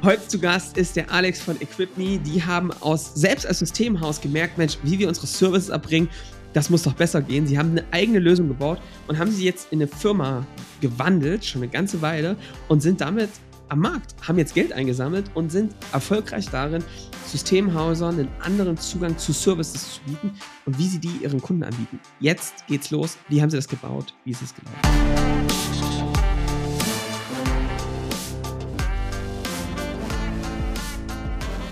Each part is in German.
Heute zu Gast ist der Alex von EquipMe. Die haben aus, selbst als Systemhaus gemerkt, Mensch, wie wir unsere Services erbringen, das muss doch besser gehen. Sie haben eine eigene Lösung gebaut und haben sie jetzt in eine Firma gewandelt, schon eine ganze Weile, und sind damit am Markt, haben jetzt Geld eingesammelt und sind erfolgreich darin, Systemhausern einen anderen Zugang zu Services zu bieten und wie sie die ihren Kunden anbieten. Jetzt geht's los. Wie haben sie das gebaut? Wie ist es gelaufen?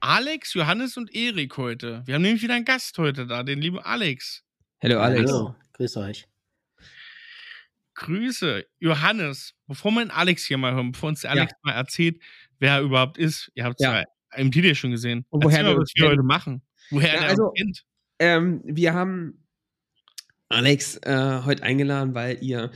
Alex, Johannes und Erik heute. Wir haben nämlich wieder einen Gast heute da, den lieben Alex. Hallo Alex. Hallo, grüß euch. Grüße. Johannes, bevor wir den Alex hier mal hören, bevor uns der Alex ja. mal erzählt, wer er überhaupt ist. Ihr habt es ja. ja im Titel schon gesehen. Und woher Erzähl wir, was wir heute machen. Woher ja, der also, kennt. Ähm, wir haben Alex äh, heute eingeladen, weil ihr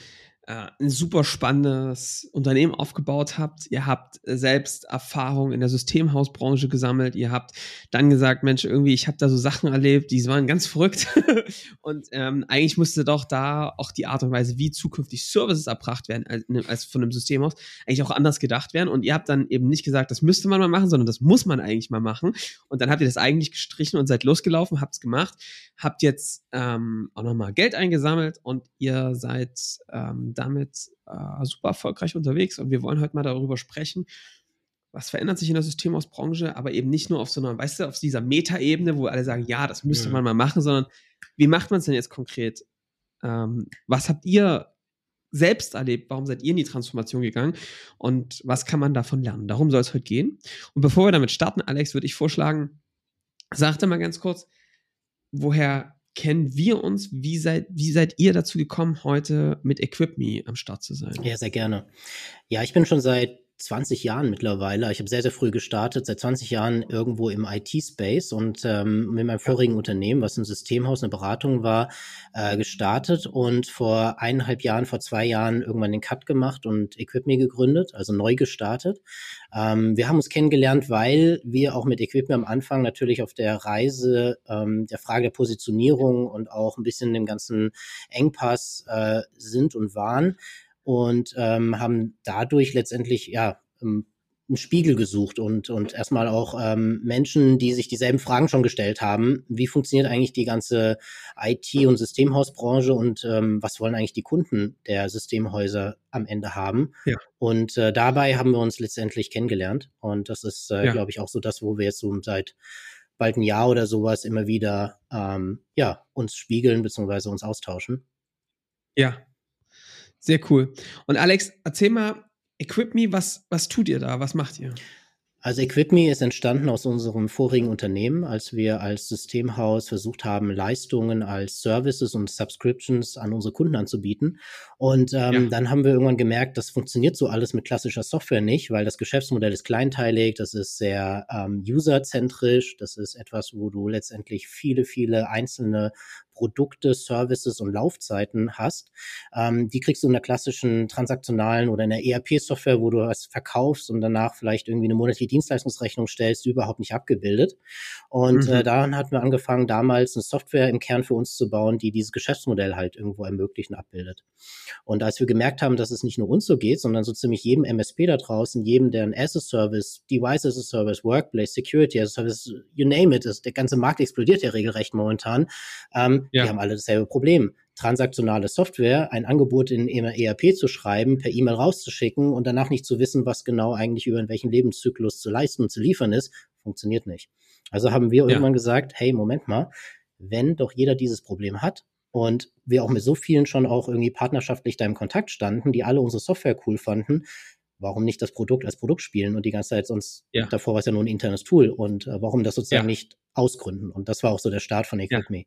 ein super spannendes Unternehmen aufgebaut habt. Ihr habt selbst Erfahrung in der Systemhausbranche gesammelt. Ihr habt dann gesagt, Mensch, irgendwie, ich habe da so Sachen erlebt, die waren ganz verrückt. und ähm, eigentlich musste doch da auch die Art und Weise, wie zukünftig Services erbracht werden, als, ne, als von einem Systemhaus, eigentlich auch anders gedacht werden. Und ihr habt dann eben nicht gesagt, das müsste man mal machen, sondern das muss man eigentlich mal machen. Und dann habt ihr das eigentlich gestrichen und seid losgelaufen, habt es gemacht, habt jetzt ähm, auch nochmal Geld eingesammelt und ihr seid ähm, damit äh, super erfolgreich unterwegs und wir wollen heute mal darüber sprechen, was verändert sich in der Systemhausbranche, aber eben nicht nur auf so einer, weißt du, auf dieser Metaebene, wo alle sagen, ja, das müsste ja. man mal machen, sondern wie macht man es denn jetzt konkret? Ähm, was habt ihr selbst erlebt? Warum seid ihr in die Transformation gegangen? Und was kann man davon lernen? Darum soll es heute gehen. Und bevor wir damit starten, Alex, würde ich vorschlagen, sag dir mal ganz kurz, woher kennen wir uns? Wie seid, wie seid ihr dazu gekommen, heute mit EquipMe am Start zu sein? Ja, sehr gerne. Ja, ich bin schon seit 20 Jahren mittlerweile. Ich habe sehr, sehr früh gestartet, seit 20 Jahren irgendwo im IT-Space und ähm, mit meinem vorigen Unternehmen, was ein Systemhaus, eine Beratung war, äh, gestartet und vor eineinhalb Jahren, vor zwei Jahren irgendwann den Cut gemacht und Equipme gegründet, also neu gestartet. Ähm, wir haben uns kennengelernt, weil wir auch mit Equipme am Anfang natürlich auf der Reise ähm, der Frage der Positionierung und auch ein bisschen dem ganzen Engpass äh, sind und waren und ähm, haben dadurch letztendlich ja ähm, einen Spiegel gesucht und, und erstmal auch ähm, Menschen, die sich dieselben Fragen schon gestellt haben. Wie funktioniert eigentlich die ganze IT- und Systemhausbranche und ähm, was wollen eigentlich die Kunden der Systemhäuser am Ende haben? Ja. Und äh, dabei haben wir uns letztendlich kennengelernt. Und das ist, äh, ja. glaube ich, auch so das, wo wir jetzt so seit bald ein Jahr oder sowas immer wieder ähm, ja, uns spiegeln bzw. uns austauschen. Ja, sehr cool. Und Alex, erzähl mal, EquipMe, was, was tut ihr da? Was macht ihr? Also EquipMe ist entstanden aus unserem vorigen Unternehmen, als wir als Systemhaus versucht haben, Leistungen als Services und Subscriptions an unsere Kunden anzubieten. Und ähm, ja. dann haben wir irgendwann gemerkt, das funktioniert so alles mit klassischer Software nicht, weil das Geschäftsmodell ist kleinteilig, das ist sehr ähm, userzentrisch, das ist etwas, wo du letztendlich viele, viele einzelne Produkte, Services und Laufzeiten hast, ähm, die kriegst du in der klassischen transaktionalen oder in der ERP-Software, wo du was verkaufst und danach vielleicht irgendwie eine monatliche Dienstleistungsrechnung stellst, überhaupt nicht abgebildet. Und äh, mhm. äh, daran hatten wir angefangen, damals eine Software im Kern für uns zu bauen, die dieses Geschäftsmodell halt irgendwo ermöglichen, abbildet. Und als wir gemerkt haben, dass es nicht nur uns so geht, sondern so ziemlich jedem MSP da draußen, jedem, der ein As-a-Service, Device as a Service, Workplace, Security as a Service, you name it, ist, der ganze Markt explodiert ja regelrecht momentan, ähm, ja. Die haben alle dasselbe Problem. Transaktionale Software, ein Angebot in ERP zu schreiben, per E-Mail rauszuschicken und danach nicht zu wissen, was genau eigentlich über in welchem Lebenszyklus zu leisten und zu liefern ist, funktioniert nicht. Also haben wir ja. irgendwann gesagt, hey, Moment mal, wenn doch jeder dieses Problem hat und wir auch mit so vielen schon auch irgendwie partnerschaftlich da im Kontakt standen, die alle unsere Software cool fanden, warum nicht das Produkt als Produkt spielen und die ganze Zeit sonst, ja. davor war es ja nur ein internes Tool und äh, warum das sozusagen ja. nicht ausgründen? Und das war auch so der Start von Equip ja.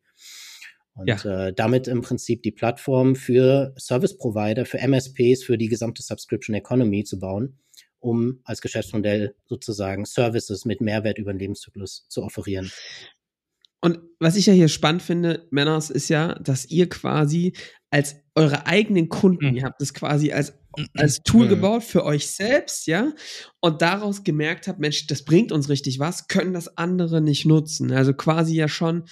Und ja. äh, damit im Prinzip die Plattform für Service Provider, für MSPs, für die gesamte Subscription Economy zu bauen um als Geschäftsmodell sozusagen Services mit Mehrwert über den Lebenszyklus zu offerieren. Und was ich ja hier spannend finde, Männers, ist ja, dass ihr quasi als eure eigenen Kunden, mhm. ihr habt das quasi als, als Tool mhm. gebaut für euch selbst, ja, und daraus gemerkt habt, Mensch, das bringt uns richtig was, können das andere nicht nutzen. Also quasi ja schon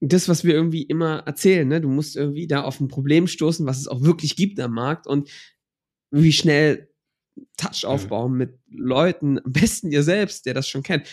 das, was wir irgendwie immer erzählen, ne? Du musst irgendwie da auf ein Problem stoßen, was es auch wirklich gibt am Markt und wie schnell Touch mhm. aufbauen mhm. mit Leuten, am besten ihr selbst, der das schon kennt.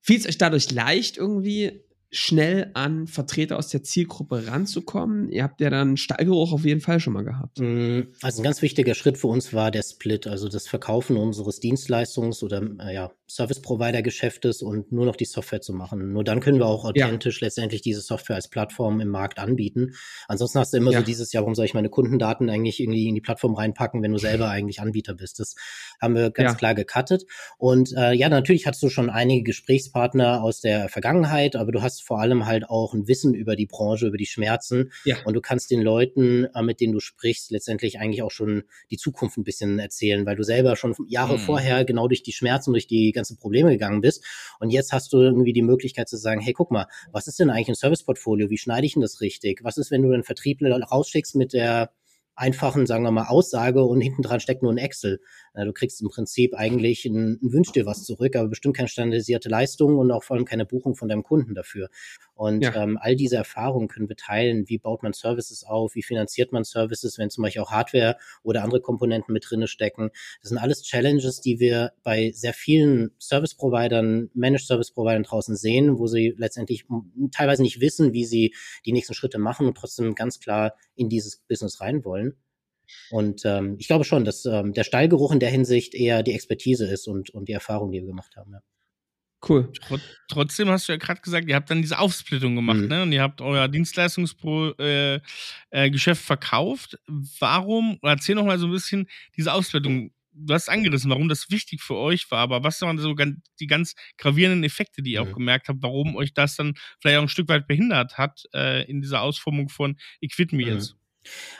Fiel es euch dadurch leicht, irgendwie schnell an Vertreter aus der Zielgruppe ranzukommen? Ihr habt ja dann Steigeruch auf jeden Fall schon mal gehabt. Mm, also ein ganz wichtiger Schritt für uns war der Split, also das Verkaufen unseres Dienstleistungs- oder äh, ja, Service-Provider-Geschäftes und nur noch die Software zu machen. Nur dann können wir auch authentisch ja. letztendlich diese Software als Plattform im Markt anbieten. Ansonsten hast du immer ja. so dieses Jahr, warum soll ich meine Kundendaten eigentlich irgendwie in die Plattform reinpacken, wenn du selber eigentlich Anbieter bist? Das haben wir ganz ja. klar gecuttet. Und äh, ja, natürlich hattest du schon einige Gesprächspartner aus der Vergangenheit, aber du hast vor allem halt auch ein Wissen über die Branche, über die Schmerzen. Ja. Und du kannst den Leuten, äh, mit denen du sprichst, letztendlich eigentlich auch schon die Zukunft ein bisschen erzählen, weil du selber schon Jahre mhm. vorher genau durch die Schmerzen, durch die ganzen Probleme gegangen bist. Und jetzt hast du irgendwie die Möglichkeit zu sagen, hey, guck mal, was ist denn eigentlich ein Serviceportfolio? Wie schneide ich denn das richtig? Was ist, wenn du einen Vertriebler rausschickst mit der einfachen, sagen wir mal, Aussage und hinten dran steckt nur ein Excel. Du kriegst im Prinzip eigentlich ein, ein Wünsch dir was zurück, aber bestimmt keine standardisierte Leistung und auch vor allem keine Buchung von deinem Kunden dafür. Und ja. ähm, all diese Erfahrungen können wir teilen. Wie baut man Services auf? Wie finanziert man Services, wenn zum Beispiel auch Hardware oder andere Komponenten mit drinne stecken? Das sind alles Challenges, die wir bei sehr vielen Service-Providern, Managed Service-Providern draußen sehen, wo sie letztendlich teilweise nicht wissen, wie sie die nächsten Schritte machen und trotzdem ganz klar in dieses Business rein wollen. Und ähm, ich glaube schon, dass ähm, der Stallgeruch in der Hinsicht eher die Expertise ist und, und die Erfahrung, die wir gemacht haben. Ja. Cool. trotzdem hast du ja gerade gesagt, ihr habt dann diese Aufsplittung gemacht, mhm. ne? Und ihr habt euer Dienstleistungsgeschäft äh, äh, verkauft. Warum, erzähl noch mal so ein bisschen diese Aufsplittung. Du hast angerissen, warum das wichtig für euch war, aber was waren so ganz, die ganz gravierenden Effekte, die ihr mhm. auch gemerkt habt, warum euch das dann vielleicht auch ein Stück weit behindert hat äh, in dieser Ausformung von Equip Me jetzt?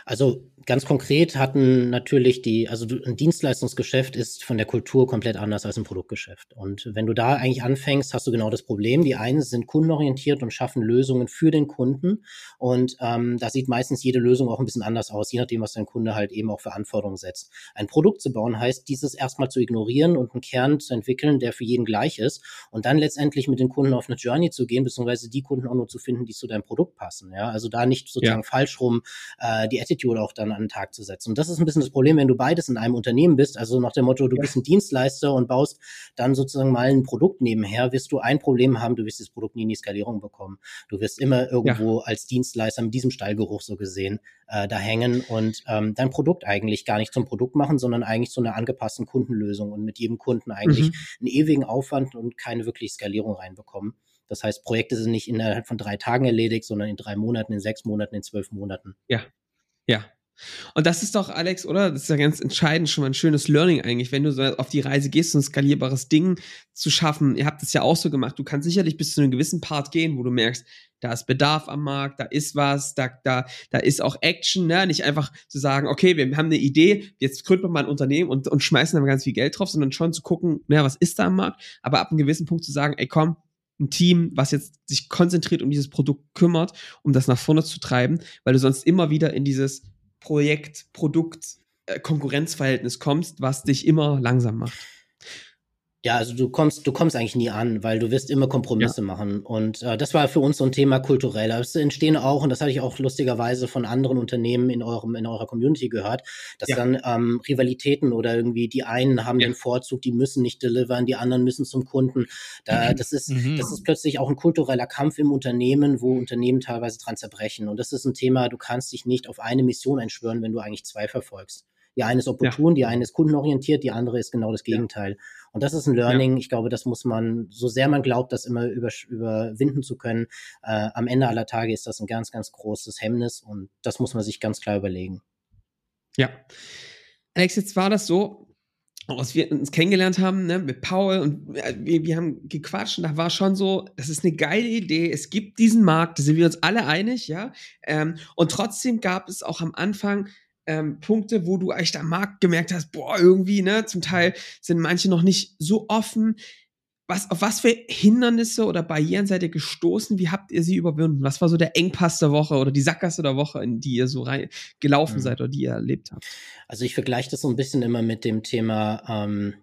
Also ganz konkret hatten natürlich die, also ein Dienstleistungsgeschäft ist von der Kultur komplett anders als ein Produktgeschäft. Und wenn du da eigentlich anfängst, hast du genau das Problem. Die einen sind kundenorientiert und schaffen Lösungen für den Kunden. Und ähm, da sieht meistens jede Lösung auch ein bisschen anders aus, je nachdem, was dein Kunde halt eben auch für Anforderungen setzt. Ein Produkt zu bauen heißt, dieses erstmal zu ignorieren und einen Kern zu entwickeln, der für jeden gleich ist. Und dann letztendlich mit den Kunden auf eine Journey zu gehen, beziehungsweise die Kunden auch nur zu finden, die zu deinem Produkt passen. Ja, also da nicht sozusagen ja. falsch rum äh, die Attitude auch dann an den Tag zu setzen. Und das ist ein bisschen das Problem, wenn du beides in einem Unternehmen bist, also nach dem Motto, du ja. bist ein Dienstleister und baust dann sozusagen mal ein Produkt nebenher, wirst du ein Problem haben, du wirst das Produkt nie in die Skalierung bekommen. Du wirst immer irgendwo ja. als Dienstleister mit diesem Stallgeruch so gesehen äh, da hängen und ähm, dein Produkt eigentlich gar nicht zum Produkt machen, sondern eigentlich zu einer angepassten Kundenlösung und mit jedem Kunden eigentlich mhm. einen ewigen Aufwand und keine wirklich Skalierung reinbekommen. Das heißt, Projekte sind nicht innerhalb von drei Tagen erledigt, sondern in drei Monaten, in sechs Monaten, in zwölf Monaten. Ja, ja. Und das ist doch, Alex, oder? Das ist ja ganz entscheidend schon mal ein schönes Learning eigentlich, wenn du so auf die Reise gehst, so ein skalierbares Ding zu schaffen. Ihr habt das ja auch so gemacht. Du kannst sicherlich bis zu einem gewissen Part gehen, wo du merkst, da ist Bedarf am Markt, da ist was, da, da, da ist auch Action, ne? Nicht einfach zu sagen, okay, wir haben eine Idee, jetzt gründen wir mal ein Unternehmen und, und schmeißen da ganz viel Geld drauf, sondern schon zu gucken, naja, was ist da am Markt? Aber ab einem gewissen Punkt zu sagen, ey, komm, ein Team, was jetzt sich konzentriert um dieses Produkt kümmert, um das nach vorne zu treiben, weil du sonst immer wieder in dieses Projekt, Produkt, äh, Konkurrenzverhältnis kommst, was dich immer langsam macht. Ja, also du kommst, du kommst eigentlich nie an, weil du wirst immer Kompromisse ja. machen. Und äh, das war für uns so ein Thema kulturell. Es entstehen auch, und das hatte ich auch lustigerweise von anderen Unternehmen in eurem, in eurer Community gehört, dass ja. dann ähm, Rivalitäten oder irgendwie die einen haben ja. den Vorzug, die müssen nicht delivern, die anderen müssen zum Kunden. Da, mhm. das ist, mhm. das ist plötzlich auch ein kultureller Kampf im Unternehmen, wo Unternehmen teilweise dran zerbrechen. Und das ist ein Thema, du kannst dich nicht auf eine Mission einschwören, wenn du eigentlich zwei verfolgst. Die eine ist opportun, die eine ist kundenorientiert, die andere ist genau das Gegenteil. Und das ist ein Learning. Ja. Ich glaube, das muss man, so sehr man glaubt, das immer über, überwinden zu können, äh, am Ende aller Tage ist das ein ganz, ganz großes Hemmnis und das muss man sich ganz klar überlegen. Ja. Alex, jetzt war das so, als wir uns kennengelernt haben, ne, mit Paul und äh, wir, wir haben gequatscht und da war schon so, das ist eine geile Idee, es gibt diesen Markt, da sind wir uns alle einig, ja. Ähm, und trotzdem gab es auch am Anfang ähm, Punkte, wo du echt am Markt gemerkt hast, boah, irgendwie, ne, zum Teil sind manche noch nicht so offen. Was, auf was für Hindernisse oder Barrieren seid ihr gestoßen? Wie habt ihr sie überwunden? Was war so der Engpass der Woche oder die Sackgasse der Woche, in die ihr so rein gelaufen mhm. seid oder die ihr erlebt habt? Also ich vergleiche das so ein bisschen immer mit dem Thema, ähm,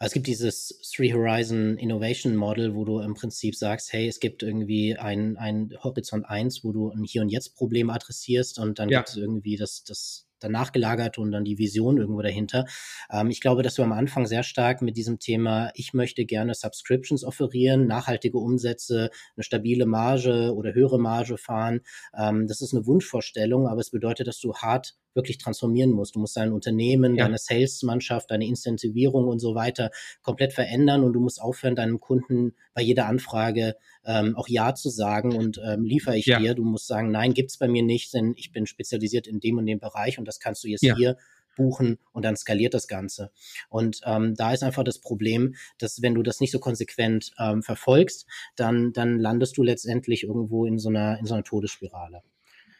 also es gibt dieses Three Horizon Innovation Model, wo du im Prinzip sagst, hey, es gibt irgendwie ein, ein Horizont 1, wo du ein Hier und Jetzt Problem adressierst und dann ja. gibt es irgendwie das, das danach gelagert und dann die Vision irgendwo dahinter. Ähm, ich glaube, dass wir am Anfang sehr stark mit diesem Thema, ich möchte gerne Subscriptions offerieren, nachhaltige Umsätze, eine stabile Marge oder höhere Marge fahren. Ähm, das ist eine Wunschvorstellung, aber es bedeutet, dass du hart wirklich transformieren musst. Du musst dein Unternehmen, ja. deine Sales-Mannschaft, deine Incentivierung und so weiter komplett verändern und du musst aufhören, deinem Kunden bei jeder Anfrage ähm, auch Ja zu sagen und ähm, liefere ich ja. dir. Du musst sagen, nein, gibt's bei mir nicht, denn ich bin spezialisiert in dem und dem Bereich und das kannst du jetzt ja. hier buchen und dann skaliert das Ganze. Und ähm, da ist einfach das Problem, dass wenn du das nicht so konsequent ähm, verfolgst, dann, dann landest du letztendlich irgendwo in so einer, in so einer Todesspirale.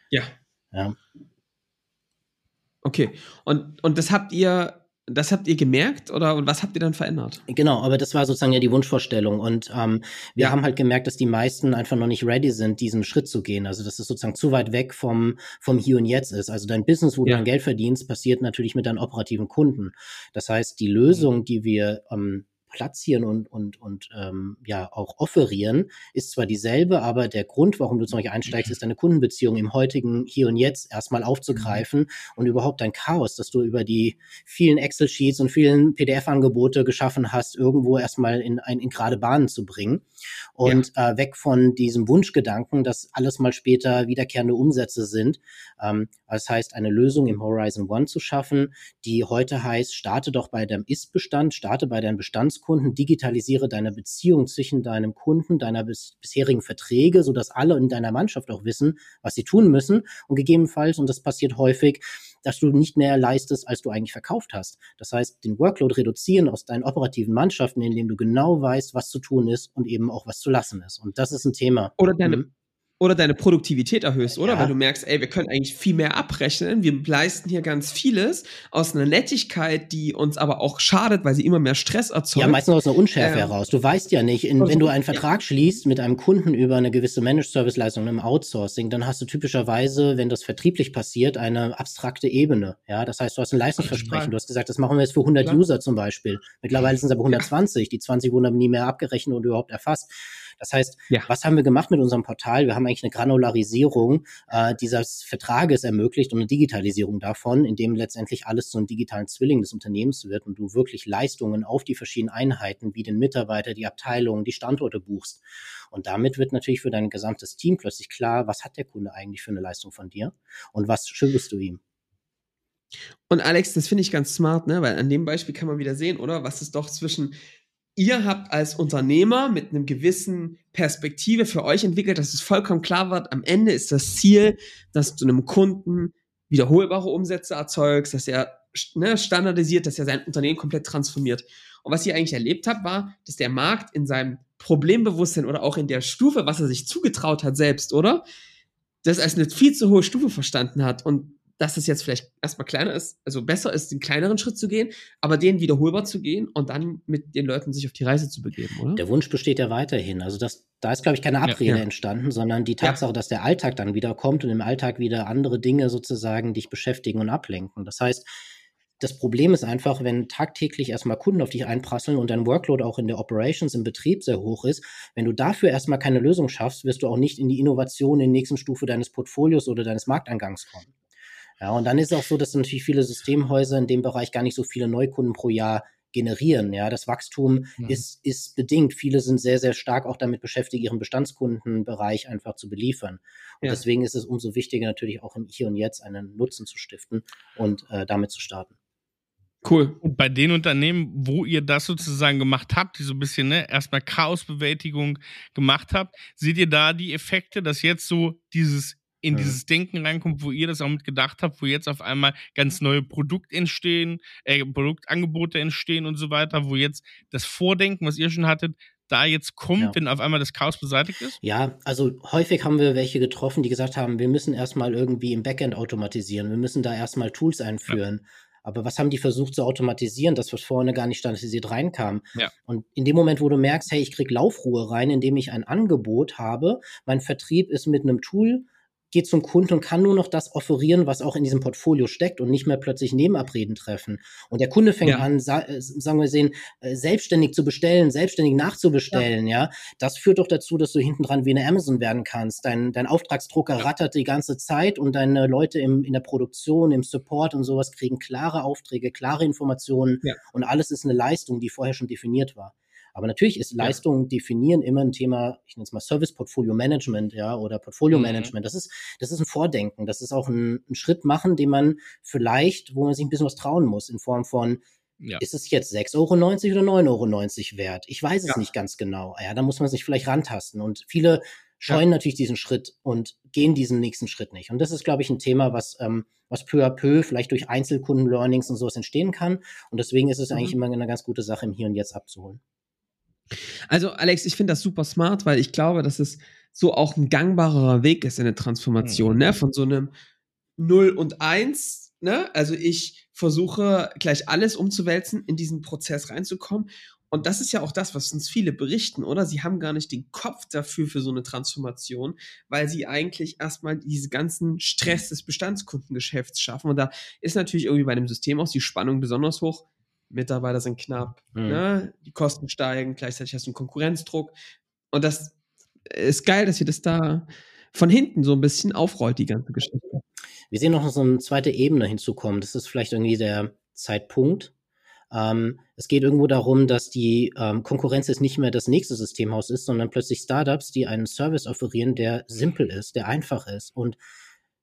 Ja. Ja. Okay. Und, und das habt ihr das habt ihr gemerkt oder und was habt ihr dann verändert? Genau, aber das war sozusagen ja die Wunschvorstellung. Und ähm, wir ja. haben halt gemerkt, dass die meisten einfach noch nicht ready sind, diesen Schritt zu gehen. Also dass es sozusagen zu weit weg vom, vom Hier und Jetzt ist. Also dein Business, wo ja. du dein Geld verdienst, passiert natürlich mit deinen operativen Kunden. Das heißt, die Lösung, die wir ähm, platzieren und, und, und ähm, ja auch offerieren, ist zwar dieselbe, aber der Grund, warum du zum Beispiel einsteigst, ist deine Kundenbeziehung im heutigen Hier und Jetzt erstmal aufzugreifen mhm. und überhaupt dein Chaos, das du über die vielen Excel-Sheets und vielen PDF-Angebote geschaffen hast, irgendwo erstmal in, in, in gerade Bahnen zu bringen und ja. äh, weg von diesem Wunschgedanken, dass alles mal später wiederkehrende Umsätze sind. Ähm, das heißt, eine Lösung im Horizon One zu schaffen, die heute heißt, starte doch bei deinem Ist-Bestand, starte bei deinem Bestandskunden, digitalisiere deine Beziehung zwischen deinem Kunden, deiner bis bisherigen Verträge, sodass alle in deiner Mannschaft auch wissen, was sie tun müssen und gegebenenfalls, und das passiert häufig, dass du nicht mehr leistest, als du eigentlich verkauft hast. Das heißt, den Workload reduzieren aus deinen operativen Mannschaften, indem du genau weißt, was zu tun ist und eben auch was zu lassen ist. Und das ist ein Thema. Oder deine, mhm oder deine Produktivität erhöhst, oder? Ja. Weil du merkst, ey, wir können eigentlich viel mehr abrechnen. Wir leisten hier ganz vieles aus einer Nettigkeit, die uns aber auch schadet, weil sie immer mehr Stress erzeugt. Ja, meistens aus einer Unschärfe ähm, heraus. Du weißt ja nicht, in, wenn du einen Vertrag schließt mit einem Kunden über eine gewisse Managed-Service-Leistung im Outsourcing, dann hast du typischerweise, wenn das vertrieblich passiert, eine abstrakte Ebene. Ja, das heißt, du hast ein Leistungsversprechen. Du hast gesagt, das machen wir jetzt für 100 Klar. User zum Beispiel. Mittlerweile sind es aber 120. Die 20 wurden aber nie mehr abgerechnet und überhaupt erfasst. Das heißt, ja. was haben wir gemacht mit unserem Portal? Wir haben eigentlich eine Granularisierung äh, dieses Vertrages ermöglicht und eine Digitalisierung davon, indem letztendlich alles zu einem digitalen Zwilling des Unternehmens wird und du wirklich Leistungen auf die verschiedenen Einheiten wie den Mitarbeiter, die Abteilungen, die Standorte buchst. Und damit wird natürlich für dein gesamtes Team plötzlich klar, was hat der Kunde eigentlich für eine Leistung von dir und was schuldest du ihm. Und Alex, das finde ich ganz smart, ne? Weil an dem Beispiel kann man wieder sehen, oder? Was es doch zwischen ihr habt als Unternehmer mit einem gewissen Perspektive für euch entwickelt, dass es vollkommen klar wird, am Ende ist das Ziel, dass du einem Kunden wiederholbare Umsätze erzeugst, dass er ne, standardisiert, dass er sein Unternehmen komplett transformiert. Und was ihr eigentlich erlebt habt, war, dass der Markt in seinem Problembewusstsein oder auch in der Stufe, was er sich zugetraut hat selbst, oder? Das als eine viel zu hohe Stufe verstanden hat. Und dass es jetzt vielleicht erstmal kleiner ist, also besser ist, den kleineren Schritt zu gehen, aber den wiederholbar zu gehen und dann mit den Leuten sich auf die Reise zu begeben, oder? Der Wunsch besteht ja weiterhin. Also das, da ist, glaube ich, keine Abrede ja, ja. entstanden, sondern die Tatsache, ja. dass der Alltag dann wieder kommt und im Alltag wieder andere Dinge sozusagen dich beschäftigen und ablenken. Das heißt, das Problem ist einfach, wenn tagtäglich erstmal Kunden auf dich einprasseln und dein Workload auch in der Operations im Betrieb sehr hoch ist, wenn du dafür erstmal keine Lösung schaffst, wirst du auch nicht in die Innovation in der nächsten Stufe deines Portfolios oder deines Markteingangs kommen. Ja, und dann ist es auch so, dass natürlich viele Systemhäuser in dem Bereich gar nicht so viele Neukunden pro Jahr generieren. Ja, das Wachstum mhm. ist, ist bedingt. Viele sind sehr, sehr stark auch damit beschäftigt, ihren Bestandskundenbereich einfach zu beliefern. Und ja. deswegen ist es umso wichtiger, natürlich auch im Hier und Jetzt einen Nutzen zu stiften und äh, damit zu starten. Cool. Und bei den Unternehmen, wo ihr das sozusagen gemacht habt, die so ein bisschen ne, erstmal Chaosbewältigung gemacht habt, seht ihr da die Effekte, dass jetzt so dieses in mhm. dieses Denken reinkommt, wo ihr das auch mit gedacht habt, wo jetzt auf einmal ganz neue Produkte entstehen, äh, Produktangebote entstehen und so weiter, wo jetzt das Vordenken, was ihr schon hattet, da jetzt kommt, ja. wenn auf einmal das Chaos beseitigt ist? Ja, also häufig haben wir welche getroffen, die gesagt haben, wir müssen erstmal irgendwie im Backend automatisieren, wir müssen da erstmal Tools einführen. Ja. Aber was haben die versucht zu automatisieren, das was vorne gar nicht standardisiert reinkam? Ja. Und in dem Moment, wo du merkst, hey, ich krieg Laufruhe rein, indem ich ein Angebot habe, mein Vertrieb ist mit einem Tool geht zum Kunden und kann nur noch das offerieren, was auch in diesem Portfolio steckt und nicht mehr plötzlich Nebenabreden treffen. Und der Kunde fängt ja. an, sa äh, sagen wir sehen, äh, selbstständig zu bestellen, selbstständig nachzubestellen, ja. ja. Das führt doch dazu, dass du hinten dran wie eine Amazon werden kannst. Dein, dein Auftragsdrucker rattert die ganze Zeit und deine Leute im, in der Produktion, im Support und sowas kriegen klare Aufträge, klare Informationen ja. und alles ist eine Leistung, die vorher schon definiert war. Aber natürlich ist Leistung ja. definieren immer ein Thema, ich nenne es mal Service Portfolio Management, ja, oder Portfolio mhm. Management. Das ist, das ist ein Vordenken. Das ist auch ein, ein, Schritt machen, den man vielleicht, wo man sich ein bisschen was trauen muss, in Form von, ja. Ist es jetzt 6,90 Euro oder 9,90 Euro wert? Ich weiß es ja. nicht ganz genau. Ja, da muss man sich vielleicht rantasten. Und viele scheuen ja. natürlich diesen Schritt und gehen diesen nächsten Schritt nicht. Und das ist, glaube ich, ein Thema, was, ähm, was peu à peu vielleicht durch Einzelkunden-Learnings und sowas entstehen kann. Und deswegen ist es mhm. eigentlich immer eine ganz gute Sache, im Hier und Jetzt abzuholen. Also, Alex, ich finde das super smart, weil ich glaube, dass es so auch ein gangbarer Weg ist in der Transformation, mhm. ne? Von so einem 0 und 1, ne? Also ich versuche gleich alles umzuwälzen, in diesen Prozess reinzukommen. Und das ist ja auch das, was uns viele berichten, oder? Sie haben gar nicht den Kopf dafür für so eine Transformation, weil sie eigentlich erstmal diese ganzen Stress des Bestandskundengeschäfts schaffen. Und da ist natürlich irgendwie bei dem System auch die Spannung besonders hoch Mitarbeiter sind knapp, mhm. ne? die Kosten steigen, gleichzeitig hast du einen Konkurrenzdruck. Und das ist geil, dass ihr das da von hinten so ein bisschen aufrollt, die ganze Geschichte. Wir sehen noch so eine zweite Ebene hinzukommen. Das ist vielleicht irgendwie der Zeitpunkt. Ähm, es geht irgendwo darum, dass die ähm, Konkurrenz jetzt nicht mehr das nächste Systemhaus ist, sondern plötzlich Startups, die einen Service offerieren, der simpel ist, der einfach ist. Und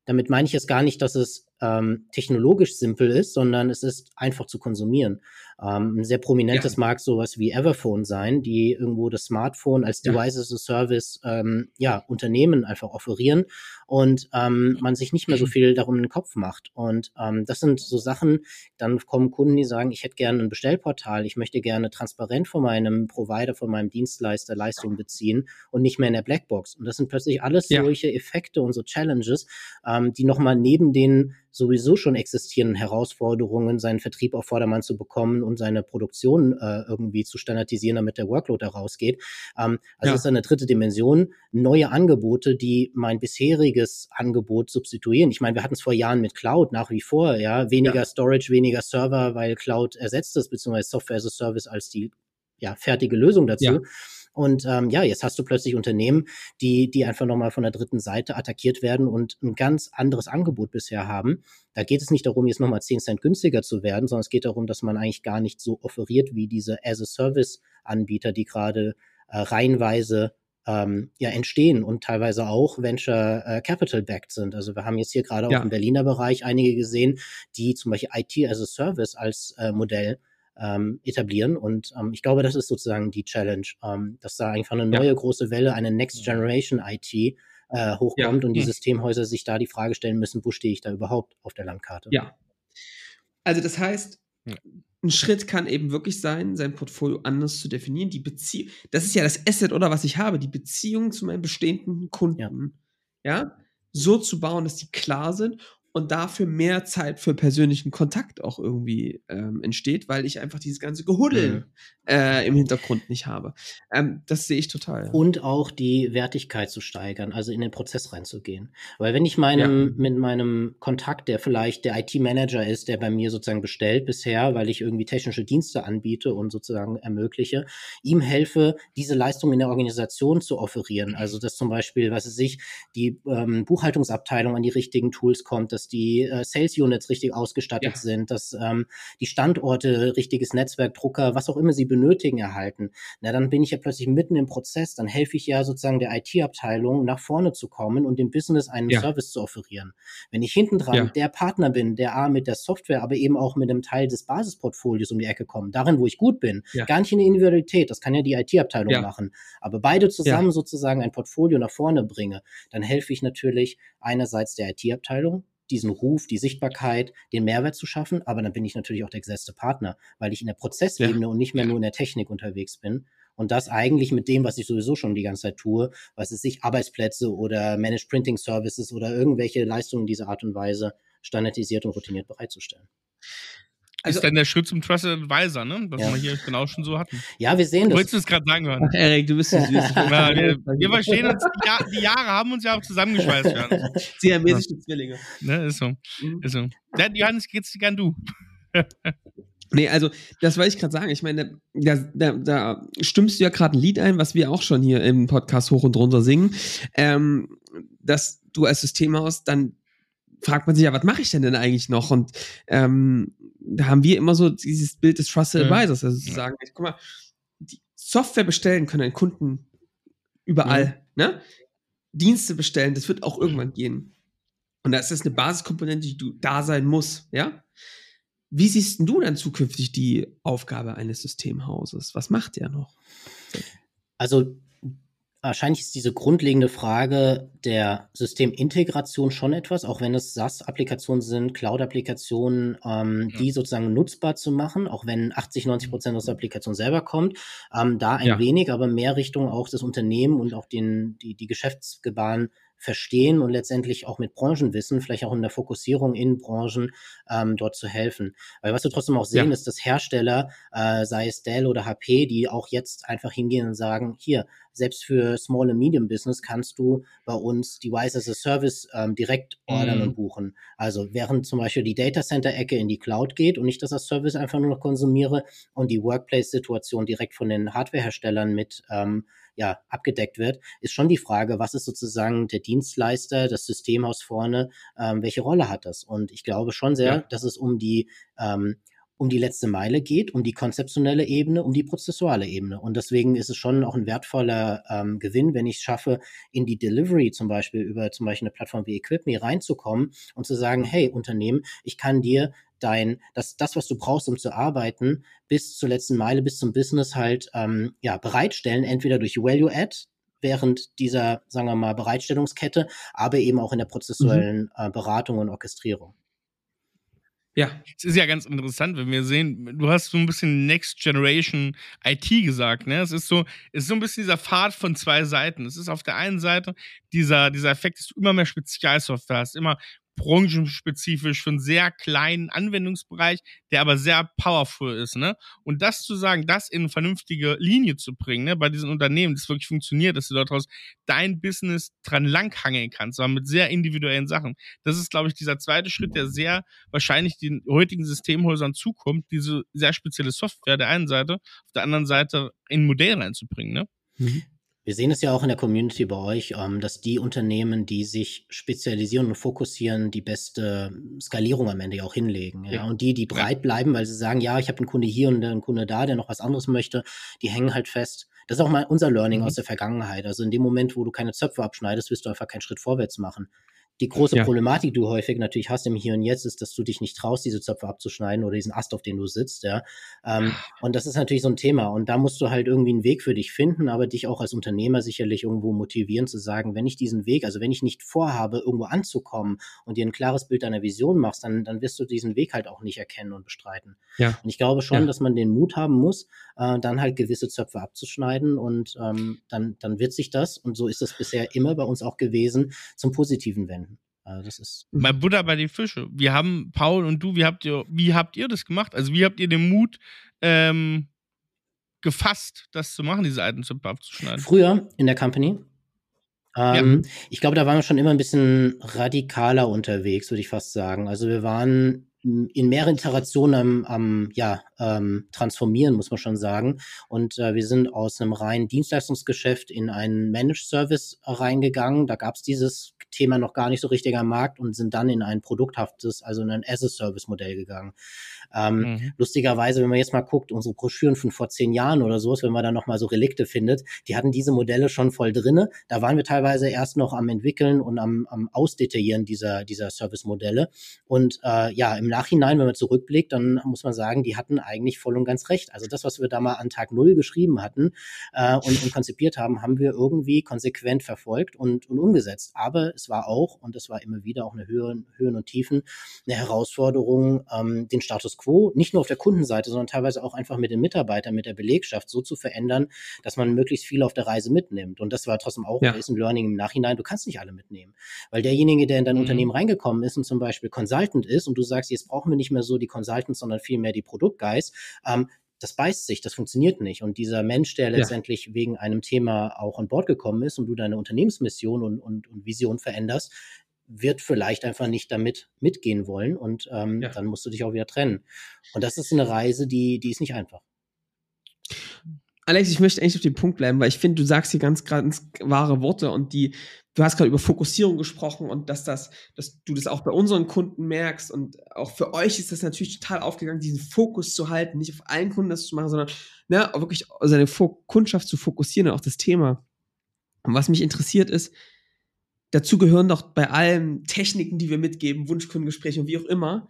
damit meine ich jetzt gar nicht, dass es ähm, technologisch simpel ist, sondern es ist einfach zu konsumieren. Ähm, ein sehr prominentes ja. mag sowas wie Everphone sein, die irgendwo das Smartphone als Device as a Service ähm, ja, Unternehmen einfach offerieren und ähm, man sich nicht mehr so viel darum in den Kopf macht. Und ähm, das sind so Sachen, dann kommen Kunden, die sagen, ich hätte gerne ein Bestellportal, ich möchte gerne transparent von meinem Provider, von meinem Dienstleister Leistungen beziehen und nicht mehr in der Blackbox. Und das sind plötzlich alles ja. solche Effekte und so Challenges, ähm, die nochmal neben den sowieso schon existierenden Herausforderungen, seinen Vertrieb auf Vordermann zu bekommen und seine Produktion äh, irgendwie zu standardisieren, damit der Workload herausgeht. Ähm, also ja. ist eine dritte Dimension, neue Angebote, die mein bisheriges Angebot substituieren. Ich meine, wir hatten es vor Jahren mit Cloud nach wie vor, ja, weniger ja. Storage, weniger Server, weil Cloud ersetzt es, beziehungsweise Software as a Service als die ja, fertige Lösung dazu. Ja. Und ähm, ja, jetzt hast du plötzlich Unternehmen, die, die einfach nochmal von der dritten Seite attackiert werden und ein ganz anderes Angebot bisher haben. Da geht es nicht darum, jetzt nochmal 10 Cent günstiger zu werden, sondern es geht darum, dass man eigentlich gar nicht so offeriert wie diese As-a-Service-Anbieter, die gerade äh, reihenweise ähm, ja entstehen und teilweise auch Venture äh, Capital backed sind. Also wir haben jetzt hier gerade ja. auch im Berliner Bereich einige gesehen, die zum Beispiel IT as a Service als äh, Modell ähm, etablieren. Und ähm, ich glaube, das ist sozusagen die Challenge, ähm, dass da einfach eine neue ja. große Welle, eine Next Generation IT äh, hochkommt ja. und die ja. Systemhäuser sich da die Frage stellen müssen, wo stehe ich da überhaupt auf der Landkarte? Ja. Also das heißt, ein Schritt kann eben wirklich sein, sein Portfolio anders zu definieren. Die Beziehung, das ist ja das Asset oder was ich habe, die Beziehung zu meinen bestehenden Kunden, ja, ja so zu bauen, dass die klar sind und dafür mehr Zeit für persönlichen Kontakt auch irgendwie ähm, entsteht, weil ich einfach dieses ganze Gehuddel mhm. äh, im Hintergrund nicht habe. Ähm, das sehe ich total. Ja. Und auch die Wertigkeit zu steigern, also in den Prozess reinzugehen. Weil wenn ich meinem, ja. mit meinem Kontakt, der vielleicht der IT-Manager ist, der bei mir sozusagen bestellt bisher, weil ich irgendwie technische Dienste anbiete und sozusagen ermögliche, ihm helfe, diese Leistung in der Organisation zu offerieren. Also dass zum Beispiel, was es sich, die ähm, Buchhaltungsabteilung an die richtigen Tools kommt, dass dass die äh, Sales Units richtig ausgestattet ja. sind, dass ähm, die Standorte richtiges Netzwerk, Drucker, was auch immer sie benötigen, erhalten. Na, dann bin ich ja plötzlich mitten im Prozess. Dann helfe ich ja sozusagen der IT-Abteilung nach vorne zu kommen und dem Business einen ja. Service zu offerieren. Wenn ich hinten dran ja. der Partner bin, der A mit der Software, aber eben auch mit einem Teil des Basisportfolios um die Ecke kommt, darin, wo ich gut bin, gar nicht in der Individualität, das kann ja die IT-Abteilung machen, aber beide zusammen sozusagen ein Portfolio nach vorne bringe, dann helfe ich natürlich einerseits der IT-Abteilung, diesen Ruf, die Sichtbarkeit, den Mehrwert zu schaffen, aber dann bin ich natürlich auch der gesetzte Partner, weil ich in der Prozessebene ja. und nicht mehr nur in der Technik unterwegs bin. Und das eigentlich mit dem, was ich sowieso schon die ganze Zeit tue, was es sich Arbeitsplätze oder Managed Printing Services oder irgendwelche Leistungen dieser Art und Weise standardisiert und routiniert bereitzustellen. Also, ist dann der Schritt zum Trusted Advisor, ne? Was ja. wir hier genau schon so hatten. Ja, wir sehen das. Wolltest du es gerade sagen hören? Ach, Erik, du bist so süß. ja, wir, wir, verstehen uns, die, Jahr, die, Jahre haben uns ja auch zusammengeschweißt. Siamesische ja. Zwillinge. Ne, ist so. Mhm. Ist so. Ja, Johannes, geht's dir gern du. Nee, also das wollte ich gerade sagen. Ich meine, da, da, da stimmst du ja gerade ein Lied ein, was wir auch schon hier im Podcast hoch und runter singen, ähm, dass du als Systemhaus dann fragt man sich ja, was mache ich denn denn eigentlich noch? Und ähm, da haben wir immer so dieses Bild des Trusted ja. Advisors, also zu ja. sagen, guck mal, die Software bestellen können Kunden überall, ja. ne? Dienste bestellen, das wird auch irgendwann gehen. Und da ist das eine Basiskomponente, die du da sein muss, ja? Wie siehst du dann zukünftig die Aufgabe eines Systemhauses? Was macht der noch? Also wahrscheinlich ist diese grundlegende Frage der Systemintegration schon etwas, auch wenn es SaaS-Applikationen sind, Cloud-Applikationen, ähm, ja. die sozusagen nutzbar zu machen, auch wenn 80, 90 Prozent aus der Applikation selber kommt, ähm, da ein ja. wenig, aber mehr Richtung auch das Unternehmen und auch den, die, die Geschäftsgebaren verstehen und letztendlich auch mit Branchenwissen, vielleicht auch in der Fokussierung in Branchen ähm, dort zu helfen. Weil was wir trotzdem auch sehen, ja. ist, dass Hersteller, äh, sei es Dell oder HP, die auch jetzt einfach hingehen und sagen, hier, selbst für Small and Medium Business kannst du bei uns Device as a Service ähm, direkt ordern mm. und buchen. Also während zum Beispiel die Data Center Ecke in die Cloud geht und ich das als Service einfach nur noch konsumiere und die Workplace-Situation direkt von den Hardwareherstellern mit ähm, ja, abgedeckt wird, ist schon die Frage, was ist sozusagen der Dienstleister, das Systemhaus vorne, ähm, welche Rolle hat das? Und ich glaube schon sehr, ja. dass es um die ähm, um die letzte Meile geht, um die konzeptionelle Ebene, um die prozessuale Ebene. Und deswegen ist es schon auch ein wertvoller ähm, Gewinn, wenn ich es schaffe, in die Delivery zum Beispiel über zum Beispiel eine Plattform wie EquipMe reinzukommen und zu sagen, hey Unternehmen, ich kann dir dein, das, das, was du brauchst, um zu arbeiten, bis zur letzten Meile, bis zum Business halt ähm, ja, bereitstellen, entweder durch Value Add, während dieser, sagen wir mal, Bereitstellungskette, aber eben auch in der prozessuellen mhm. äh, Beratung und Orchestrierung. Ja. Es ist ja ganz interessant, wenn wir sehen, du hast so ein bisschen Next Generation IT gesagt, ne? Es ist so, es ist so ein bisschen dieser Pfad von zwei Seiten. Es ist auf der einen Seite dieser, dieser Effekt, dass du immer mehr Spezialsoftware hast, immer branchenspezifisch für einen sehr kleinen Anwendungsbereich, der aber sehr powerful ist, ne? Und das zu sagen, das in eine vernünftige Linie zu bringen, ne, bei diesen Unternehmen, das wirklich funktioniert, dass du daraus dein Business dran langhangeln kannst, aber mit sehr individuellen Sachen. Das ist, glaube ich, dieser zweite Schritt, der sehr wahrscheinlich den heutigen Systemhäusern zukommt, diese sehr spezielle Software der einen Seite, auf der anderen Seite in ein Modell reinzubringen, ne? Mhm. Wir sehen es ja auch in der Community bei euch, ähm, dass die Unternehmen, die sich spezialisieren und fokussieren, die beste Skalierung am Ende auch hinlegen. Ja? ja. Und die, die breit bleiben, weil sie sagen, ja, ich habe einen Kunde hier und einen Kunde da, der noch was anderes möchte, die hängen halt fest. Das ist auch mal unser Learning mhm. aus der Vergangenheit. Also in dem Moment, wo du keine Zöpfe abschneidest, wirst du einfach keinen Schritt vorwärts machen. Die große ja. Problematik, die du häufig natürlich hast im Hier und Jetzt, ist, dass du dich nicht traust, diese Zöpfe abzuschneiden oder diesen Ast, auf den du sitzt, ja. Ähm, und das ist natürlich so ein Thema. Und da musst du halt irgendwie einen Weg für dich finden, aber dich auch als Unternehmer sicherlich irgendwo motivieren zu sagen, wenn ich diesen Weg, also wenn ich nicht vorhabe, irgendwo anzukommen und dir ein klares Bild deiner Vision machst, dann, dann wirst du diesen Weg halt auch nicht erkennen und bestreiten. Ja. Und ich glaube schon, ja. dass man den Mut haben muss, äh, dann halt gewisse Zöpfe abzuschneiden und ähm, dann, dann wird sich das, und so ist es bisher immer bei uns auch gewesen, zum Positiven wenden. Also das ist. Bei Buddha bei den Fische. Wir haben, Paul und du, wie habt ihr, wie habt ihr das gemacht? Also wie habt ihr den Mut ähm, gefasst, das zu machen, diese alten Zöpfe abzuschneiden? Früher in der Company. Ähm, ja. Ich glaube, da waren wir schon immer ein bisschen radikaler unterwegs, würde ich fast sagen. Also wir waren in mehreren Iterationen am, am ja, ähm, transformieren, muss man schon sagen. Und äh, wir sind aus einem reinen Dienstleistungsgeschäft in einen Managed Service reingegangen. Da gab es dieses Thema noch gar nicht so richtig am Markt und sind dann in ein produkthaftes, also in ein As-a-Service-Modell gegangen. Ähm, mhm. Lustigerweise, wenn man jetzt mal guckt, unsere Broschüren von vor zehn Jahren oder sowas, wenn man da noch mal so Relikte findet, die hatten diese Modelle schon voll drinne. Da waren wir teilweise erst noch am entwickeln und am, am Ausdetaillieren dieser, dieser Service-Modelle. Und äh, ja, im Nachhinein, wenn man zurückblickt, dann muss man sagen, die hatten eigentlich voll und ganz recht. Also das, was wir da mal an Tag Null geschrieben hatten äh, und, und konzipiert haben, haben wir irgendwie konsequent verfolgt und, und umgesetzt. Aber es es war auch, und das war immer wieder auch eine Höhen, Höhen und Tiefen, eine Herausforderung, ähm, den Status quo nicht nur auf der Kundenseite, sondern teilweise auch einfach mit den Mitarbeitern, mit der Belegschaft so zu verändern, dass man möglichst viel auf der Reise mitnimmt. Und das war trotzdem auch ja. ist ein Learning im Nachhinein. Du kannst nicht alle mitnehmen, weil derjenige, der in dein mhm. Unternehmen reingekommen ist und zum Beispiel Consultant ist und du sagst, jetzt brauchen wir nicht mehr so die Consultants, sondern vielmehr die Produktguys, ähm, das beißt sich, das funktioniert nicht. Und dieser Mensch, der letztendlich ja. wegen einem Thema auch an Bord gekommen ist und du deine Unternehmensmission und, und, und Vision veränderst, wird vielleicht einfach nicht damit mitgehen wollen und ähm, ja. dann musst du dich auch wieder trennen. Und das ist eine Reise, die, die ist nicht einfach. Alex, ich möchte eigentlich auf den Punkt bleiben, weil ich finde, du sagst hier ganz, ganz wahre Worte und die, du hast gerade über Fokussierung gesprochen und dass das, dass du das auch bei unseren Kunden merkst und auch für euch ist das natürlich total aufgegangen, diesen Fokus zu halten, nicht auf allen Kunden das zu machen, sondern ne, wirklich seine Kundschaft zu fokussieren und auch das Thema. Und was mich interessiert ist, dazu gehören doch bei allen Techniken, die wir mitgeben, Wunschkundengespräche und wie auch immer,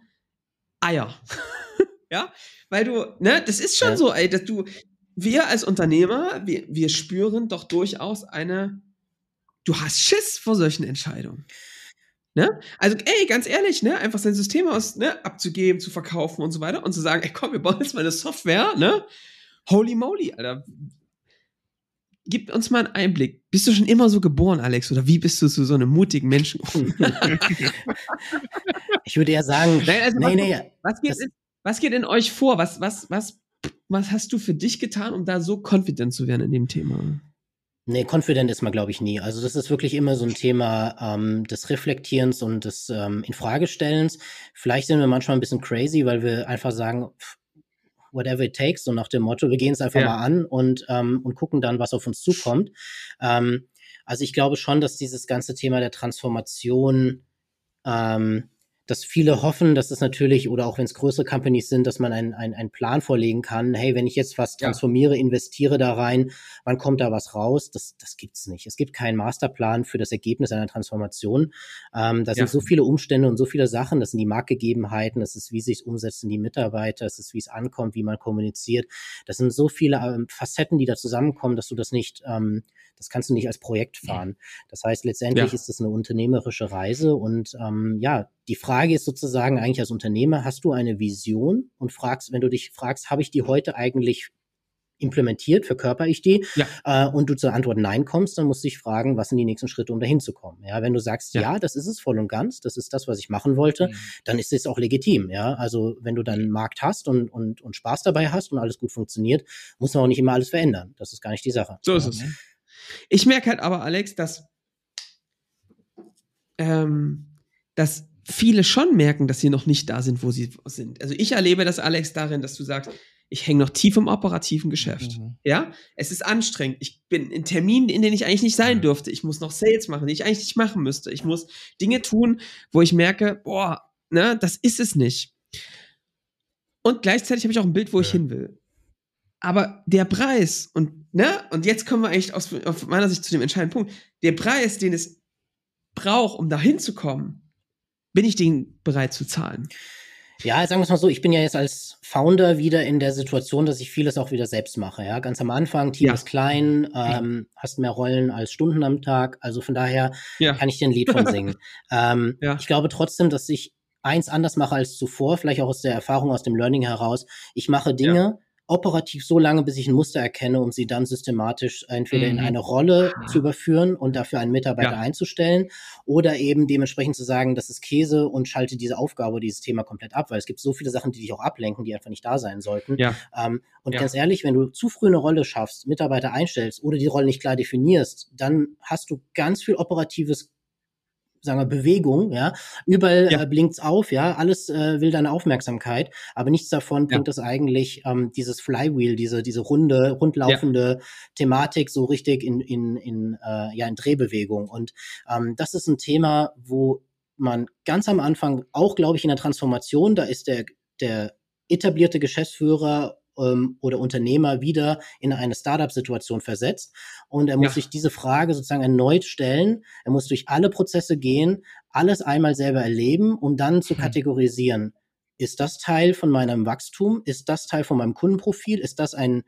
Eier. ja, weil du, ne, das ist schon ja. so, ey, dass du, wir als Unternehmer, wir, wir spüren doch durchaus eine, du hast Schiss vor solchen Entscheidungen. Ne? Also, ey, ganz ehrlich, ne, einfach sein System aus, ne, abzugeben, zu verkaufen und so weiter und zu sagen, ey, komm, wir bauen jetzt mal eine Software, ne? Holy moly, Alter. Gib uns mal einen Einblick. Bist du schon immer so geboren, Alex, oder wie bist du zu so einem mutigen Menschen? ich würde eher sagen, Nein, also nee, was, nee, was, geht in, was geht in euch vor? Was, was, was was hast du für dich getan, um da so confident zu werden in dem Thema? Nee, confident ist man, glaube ich, nie. Also das ist wirklich immer so ein Thema ähm, des Reflektierens und des ähm, Infragestellens. Vielleicht sind wir manchmal ein bisschen crazy, weil wir einfach sagen, whatever it takes, so nach dem Motto, wir gehen es einfach ja. mal an und, ähm, und gucken dann, was auf uns zukommt. Ähm, also ich glaube schon, dass dieses ganze Thema der Transformation ähm, dass viele hoffen, dass es natürlich, oder auch wenn es größere Companies sind, dass man einen ein Plan vorlegen kann, hey, wenn ich jetzt was transformiere, investiere da rein, wann kommt da was raus? Das, das gibt's nicht. Es gibt keinen Masterplan für das Ergebnis einer Transformation. Ähm, da ja. sind so viele Umstände und so viele Sachen, das sind die Marktgegebenheiten, das ist, wie sich umsetzen die Mitarbeiter, das ist, wie es ankommt, wie man kommuniziert. Das sind so viele ähm, Facetten, die da zusammenkommen, dass du das nicht ähm, das kannst du nicht als Projekt fahren. Das heißt, letztendlich ja. ist es eine unternehmerische Reise und ähm, ja, die Frage ist sozusagen eigentlich als Unternehmer, hast du eine Vision und fragst, wenn du dich fragst, habe ich die heute eigentlich implementiert, verkörper ich die ja. äh, und du zur Antwort Nein kommst, dann musst du dich fragen, was sind die nächsten Schritte, um dahin zu kommen. Ja, wenn du sagst, ja. ja das ist es voll und ganz, das ist das, was ich machen wollte, mhm. dann ist es auch legitim. Ja, also wenn du dann einen Markt hast und, und, und Spaß dabei hast und alles gut funktioniert, muss man auch nicht immer alles verändern. Das ist gar nicht die Sache. So ist es. Ich merke halt aber, Alex, dass, ähm, dass viele schon merken, dass sie noch nicht da sind, wo sie sind. Also ich erlebe das, Alex, darin, dass du sagst, ich hänge noch tief im operativen Geschäft. Mhm. Ja, es ist anstrengend. Ich bin in Terminen, in denen ich eigentlich nicht sein dürfte. Ich muss noch Sales machen, die ich eigentlich nicht machen müsste. Ich muss Dinge tun, wo ich merke, boah, ne, das ist es nicht. Und gleichzeitig habe ich auch ein Bild, wo ja. ich hin will. Aber der Preis, und, ne, und jetzt kommen wir eigentlich aus, aus meiner Sicht zu dem entscheidenden Punkt, der Preis, den es braucht, um da hinzukommen, bin ich den bereit zu zahlen. Ja, sagen wir es mal so, ich bin ja jetzt als Founder wieder in der Situation, dass ich vieles auch wieder selbst mache. Ja, ganz am Anfang, Team ja. ist klein, ähm, hast mehr Rollen als Stunden am Tag. Also von daher ja. kann ich dir ein Lied von singen. ähm, ja. Ich glaube trotzdem, dass ich eins anders mache als zuvor, vielleicht auch aus der Erfahrung, aus dem Learning heraus. Ich mache Dinge, operativ so lange, bis ich ein Muster erkenne, um sie dann systematisch entweder mhm. in eine Rolle ja. zu überführen und dafür einen Mitarbeiter ja. einzustellen oder eben dementsprechend zu sagen, das ist Käse und schalte diese Aufgabe, dieses Thema komplett ab, weil es gibt so viele Sachen, die dich auch ablenken, die einfach nicht da sein sollten. Ja. Ähm, und ganz ehrlich, wenn du zu früh eine Rolle schaffst, Mitarbeiter einstellst oder die Rolle nicht klar definierst, dann hast du ganz viel operatives sagen wir, Bewegung, ja. Überall ja. äh, blinkt's auf, ja. Alles äh, will deine Aufmerksamkeit, aber nichts davon bringt es eigentlich ähm, dieses Flywheel, diese, diese runde, rundlaufende ja. Thematik so richtig in, in, in, äh, ja, in Drehbewegung. Und ähm, das ist ein Thema, wo man ganz am Anfang auch, glaube ich, in der Transformation, da ist der, der etablierte Geschäftsführer ähm, oder Unternehmer wieder in eine Startup-Situation versetzt. Und er muss ja. sich diese Frage sozusagen erneut stellen. Er muss durch alle Prozesse gehen, alles einmal selber erleben, um dann zu hm. kategorisieren. Ist das Teil von meinem Wachstum? Ist das Teil von meinem Kundenprofil? Ist das ein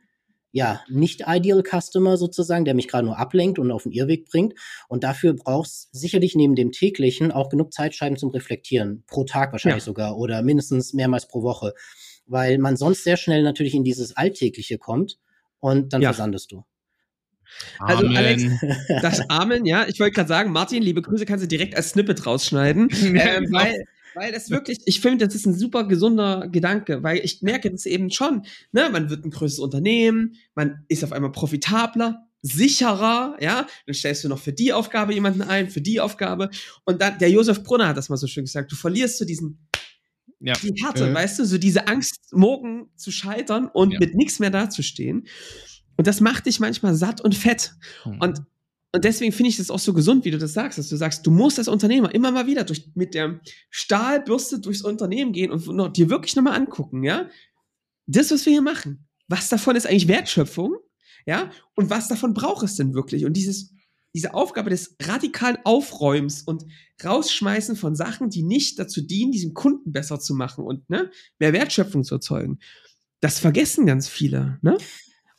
ja, nicht ideal Customer sozusagen, der mich gerade nur ablenkt und auf den Irrweg bringt. Und dafür brauchst sicherlich neben dem täglichen auch genug Zeitscheiben zum Reflektieren. Pro Tag wahrscheinlich ja. sogar oder mindestens mehrmals pro Woche. Weil man sonst sehr schnell natürlich in dieses Alltägliche kommt und dann ja. versandest du. Also Amen. Alex, das Amen, ja. Ich wollte gerade sagen, Martin, liebe Grüße kannst du direkt als Snippet rausschneiden, ähm, weil weil das wirklich, ich finde, das ist ein super gesunder Gedanke, weil ich merke das eben schon, ne, man wird ein größeres Unternehmen, man ist auf einmal profitabler, sicherer, ja, dann stellst du noch für die Aufgabe jemanden ein, für die Aufgabe und dann, der Josef Brunner hat das mal so schön gesagt, du verlierst so diesen ja. die Härte, mhm. weißt du, so diese Angst, morgen zu scheitern und ja. mit nichts mehr dazustehen. Und das macht dich manchmal satt und fett. Mhm. Und und deswegen finde ich das auch so gesund, wie du das sagst, dass du sagst, du musst als Unternehmer immer mal wieder durch, mit der Stahlbürste durchs Unternehmen gehen und noch, dir wirklich nochmal angucken, ja? Das, was wir hier machen. Was davon ist eigentlich Wertschöpfung? Ja? Und was davon braucht es denn wirklich? Und dieses, diese Aufgabe des radikalen Aufräumens und Rausschmeißen von Sachen, die nicht dazu dienen, diesen Kunden besser zu machen und ne, mehr Wertschöpfung zu erzeugen. Das vergessen ganz viele, ne?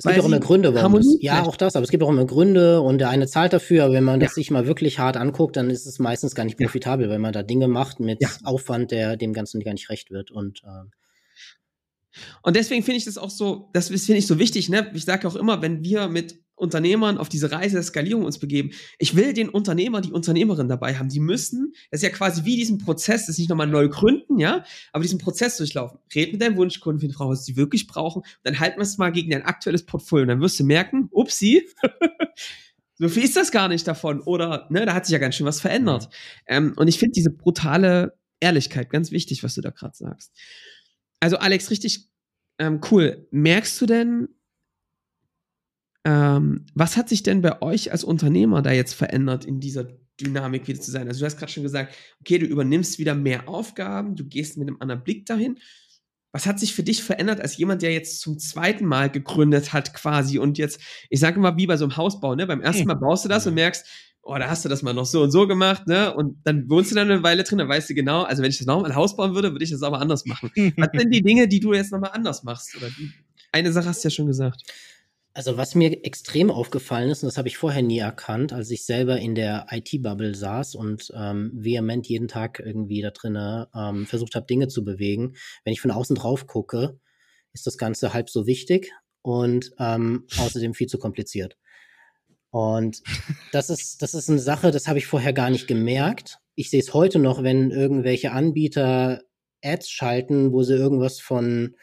Es gibt auch immer Gründe, warum das, Ja, auch das, aber es gibt auch immer Gründe und der eine zahlt dafür, aber wenn man ja. das sich mal wirklich hart anguckt, dann ist es meistens gar nicht profitabel, ja. weil man da Dinge macht mit ja. Aufwand, der dem Ganzen gar nicht recht wird. Und äh, und deswegen finde ich das auch so, das finde ich so wichtig, ne? Ich sage auch immer, wenn wir mit Unternehmern auf diese Reise der Skalierung uns begeben. Ich will den Unternehmer, die Unternehmerin dabei haben. Die müssen, das ist ja quasi wie diesen Prozess, das ist nicht nochmal neu gründen, ja, aber diesen Prozess durchlaufen. Red mit deinem Wunschkunden, finde Frau, was sie wirklich brauchen. Dann halten wir es mal gegen dein aktuelles Portfolio. Und dann wirst du merken, upsie, so viel ist das gar nicht davon. Oder, ne, da hat sich ja ganz schön was verändert. Ähm, und ich finde diese brutale Ehrlichkeit ganz wichtig, was du da gerade sagst. Also, Alex, richtig ähm, cool. Merkst du denn, ähm, was hat sich denn bei euch als Unternehmer da jetzt verändert in dieser Dynamik wieder zu sein? Also du hast gerade schon gesagt, okay, du übernimmst wieder mehr Aufgaben, du gehst mit einem anderen Blick dahin. Was hat sich für dich verändert als jemand, der jetzt zum zweiten Mal gegründet hat quasi und jetzt, ich sage mal, wie bei so einem Hausbau, ne? Beim ersten Mal baust du das und merkst, oh, da hast du das mal noch so und so gemacht, ne? Und dann wohnst du dann eine Weile drin, dann weißt du genau, also wenn ich das nochmal ein Haus bauen würde, würde ich das aber anders machen. Was sind die Dinge, die du jetzt nochmal anders machst? Oder die, eine Sache hast du ja schon gesagt. Also was mir extrem aufgefallen ist, und das habe ich vorher nie erkannt, als ich selber in der IT-Bubble saß und ähm, vehement jeden Tag irgendwie da drinnen ähm, versucht habe, Dinge zu bewegen. Wenn ich von außen drauf gucke, ist das Ganze halb so wichtig und ähm, außerdem viel zu kompliziert. Und das ist, das ist eine Sache, das habe ich vorher gar nicht gemerkt. Ich sehe es heute noch, wenn irgendwelche Anbieter Ads schalten, wo sie irgendwas von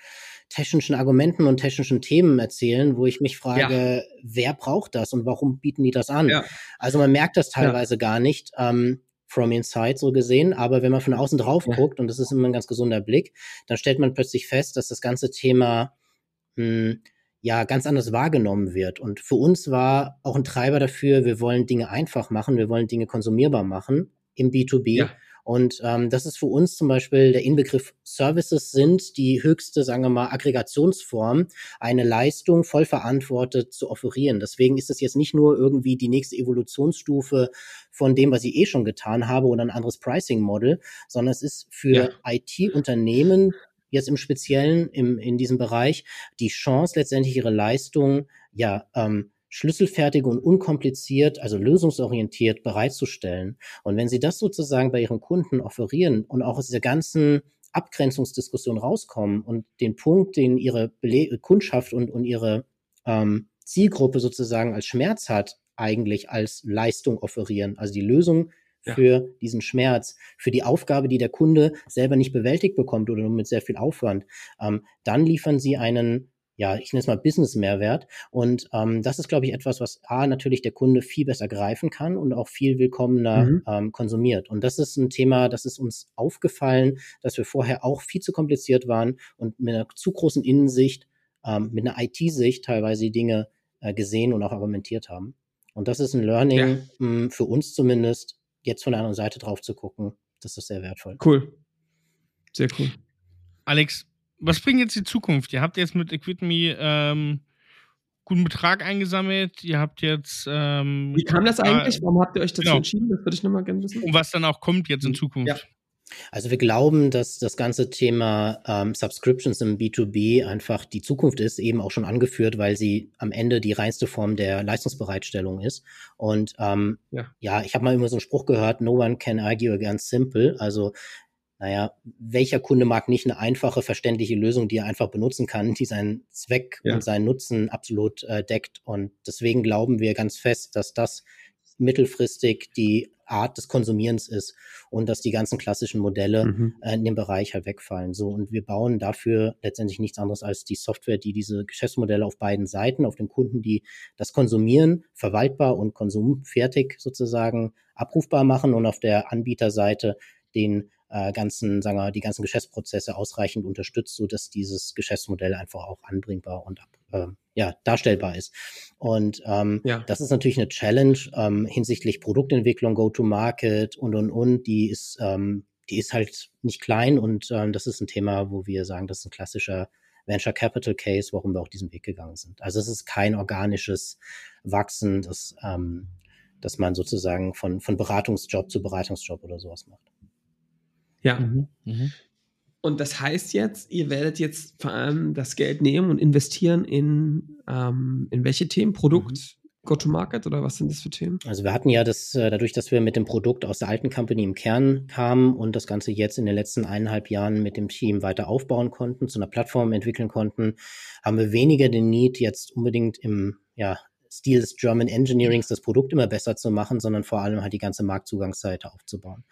technischen Argumenten und technischen Themen erzählen, wo ich mich frage, ja. wer braucht das und warum bieten die das an? Ja. Also man merkt das teilweise ja. gar nicht. Ähm, from inside so gesehen, aber wenn man von außen drauf guckt, und das ist immer ein ganz gesunder Blick, dann stellt man plötzlich fest, dass das ganze Thema mh, hm, ja ganz anders wahrgenommen wird. Und für uns war auch ein Treiber dafür, wir wollen Dinge einfach machen, wir wollen Dinge konsumierbar machen im B2B. Ja. Und ähm, das ist für uns zum Beispiel der Inbegriff Services sind die höchste, sagen wir mal, Aggregationsform, eine Leistung voll verantwortet zu offerieren. Deswegen ist es jetzt nicht nur irgendwie die nächste Evolutionsstufe von dem, was ich eh schon getan habe oder ein anderes Pricing-Model, sondern es ist für ja. IT-Unternehmen jetzt im Speziellen im, in diesem Bereich die Chance, letztendlich ihre Leistung ja ähm, schlüsselfertig und unkompliziert, also lösungsorientiert bereitzustellen. Und wenn Sie das sozusagen bei Ihren Kunden offerieren und auch aus dieser ganzen Abgrenzungsdiskussion rauskommen und den Punkt, den Ihre Bele Kundschaft und, und Ihre ähm, Zielgruppe sozusagen als Schmerz hat, eigentlich als Leistung offerieren. Also die Lösung für ja. diesen Schmerz, für die Aufgabe, die der Kunde selber nicht bewältigt bekommt oder nur mit sehr viel Aufwand, ähm, dann liefern sie einen ja, ich nenne es mal Business-Mehrwert. Und ähm, das ist, glaube ich, etwas, was A, natürlich der Kunde viel besser greifen kann und auch viel willkommener mhm. ähm, konsumiert. Und das ist ein Thema, das ist uns aufgefallen, dass wir vorher auch viel zu kompliziert waren und mit einer zu großen Innensicht, ähm, mit einer IT-Sicht teilweise die Dinge äh, gesehen und auch argumentiert haben. Und das ist ein Learning, ja. mh, für uns zumindest, jetzt von der anderen Seite drauf zu gucken. Das ist sehr wertvoll. Cool. Sehr cool. Alex, was bringt jetzt die Zukunft? Ihr habt jetzt mit Equitme ähm, guten Betrag eingesammelt. Ihr habt jetzt. Ähm, Wie kam das eigentlich? Warum habt ihr euch dazu genau. entschieden? Das würde ich nochmal gerne wissen. Und was dann auch kommt jetzt in Zukunft. Ja. Also wir glauben, dass das ganze Thema ähm, Subscriptions im B2B einfach die Zukunft ist, eben auch schon angeführt, weil sie am Ende die reinste Form der Leistungsbereitstellung ist. Und ähm, ja. ja, ich habe mal immer so einen Spruch gehört, no one can argue against simple. Also naja, welcher Kunde mag nicht eine einfache, verständliche Lösung, die er einfach benutzen kann, die seinen Zweck ja. und seinen Nutzen absolut äh, deckt. Und deswegen glauben wir ganz fest, dass das mittelfristig die Art des Konsumierens ist und dass die ganzen klassischen Modelle mhm. äh, in dem Bereich halt wegfallen. So und wir bauen dafür letztendlich nichts anderes als die Software, die diese Geschäftsmodelle auf beiden Seiten, auf den Kunden, die das Konsumieren verwaltbar und konsumfertig sozusagen abrufbar machen und auf der Anbieterseite den äh, ganzen, sagen wir, die ganzen Geschäftsprozesse ausreichend unterstützt, so dass dieses Geschäftsmodell einfach auch anbringbar und äh, ja, darstellbar ist. Und ähm, ja. das ist natürlich eine Challenge ähm, hinsichtlich Produktentwicklung, Go-to-Market und und und. Die ist, ähm, die ist halt nicht klein und ähm, das ist ein Thema, wo wir sagen, das ist ein klassischer Venture Capital Case, warum wir auch diesen Weg gegangen sind. Also es ist kein organisches Wachsen, das, ähm, dass man sozusagen von, von Beratungsjob zu Beratungsjob oder sowas macht. Ja. Mhm. Mhm. Und das heißt jetzt, ihr werdet jetzt vor allem das Geld nehmen und investieren in, ähm, in welche Themen? Produkt, mhm. Go-to-Market oder was sind das für Themen? Also wir hatten ja das, äh, dadurch, dass wir mit dem Produkt aus der alten Company im Kern kamen und das Ganze jetzt in den letzten eineinhalb Jahren mit dem Team weiter aufbauen konnten, zu einer Plattform entwickeln konnten, haben wir weniger den Need, jetzt unbedingt im, ja, Stil des German Engineerings das Produkt immer besser zu machen, sondern vor allem halt die ganze Marktzugangsseite aufzubauen.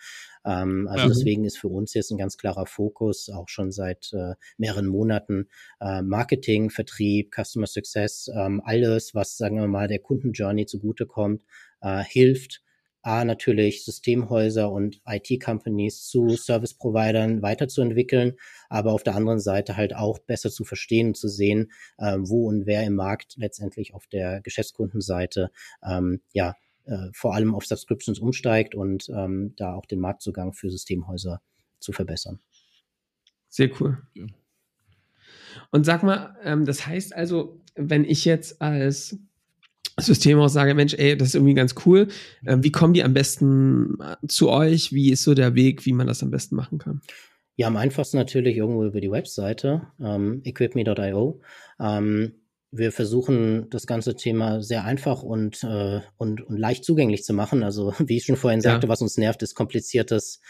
Ähm, also ja. deswegen ist für uns jetzt ein ganz klarer Fokus, auch schon seit äh, mehreren Monaten, äh, Marketing, Vertrieb, Customer Success, ähm, alles, was, sagen wir mal, der Kundenjourney zugutekommt, äh, hilft, A, natürlich Systemhäuser und IT-Companies zu Service-Providern weiterzuentwickeln, aber auf der anderen Seite halt auch besser zu verstehen und zu sehen, äh, wo und wer im Markt letztendlich auf der Geschäftskundenseite ähm, ja äh, vor allem auf Subscriptions umsteigt und ähm, da auch den Marktzugang für Systemhäuser zu verbessern. Sehr cool. Und sag mal, ähm, das heißt also, wenn ich jetzt als Systemhaus sage, Mensch, ey, das ist irgendwie ganz cool, ähm, wie kommen die am besten äh, zu euch? Wie ist so der Weg, wie man das am besten machen kann? Ja, am einfachsten natürlich irgendwo über die Webseite, ähm, equipme.io. Ähm, wir versuchen das ganze Thema sehr einfach und, äh, und, und leicht zugänglich zu machen. Also wie ich schon vorhin sagte, ja. was uns nervt, ist kompliziertes,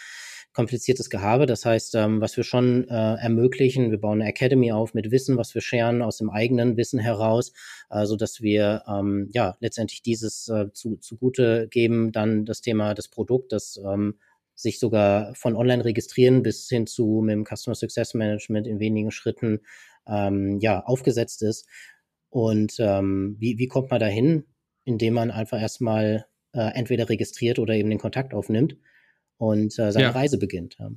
kompliziertes Gehabe. Das heißt, ähm, was wir schon äh, ermöglichen, wir bauen eine Academy auf mit Wissen, was wir scheren aus dem eigenen Wissen heraus, äh, so dass wir ähm, ja letztendlich dieses äh, zu, zugute geben, dann das Thema des Produkt, das ähm, sich sogar von online registrieren bis hin zu mit dem Customer Success Management in wenigen Schritten ähm, ja aufgesetzt ist und ähm, wie, wie kommt man dahin? Indem man einfach erstmal äh, entweder registriert oder eben den Kontakt aufnimmt und äh, seine ja. Reise beginnt. Ja,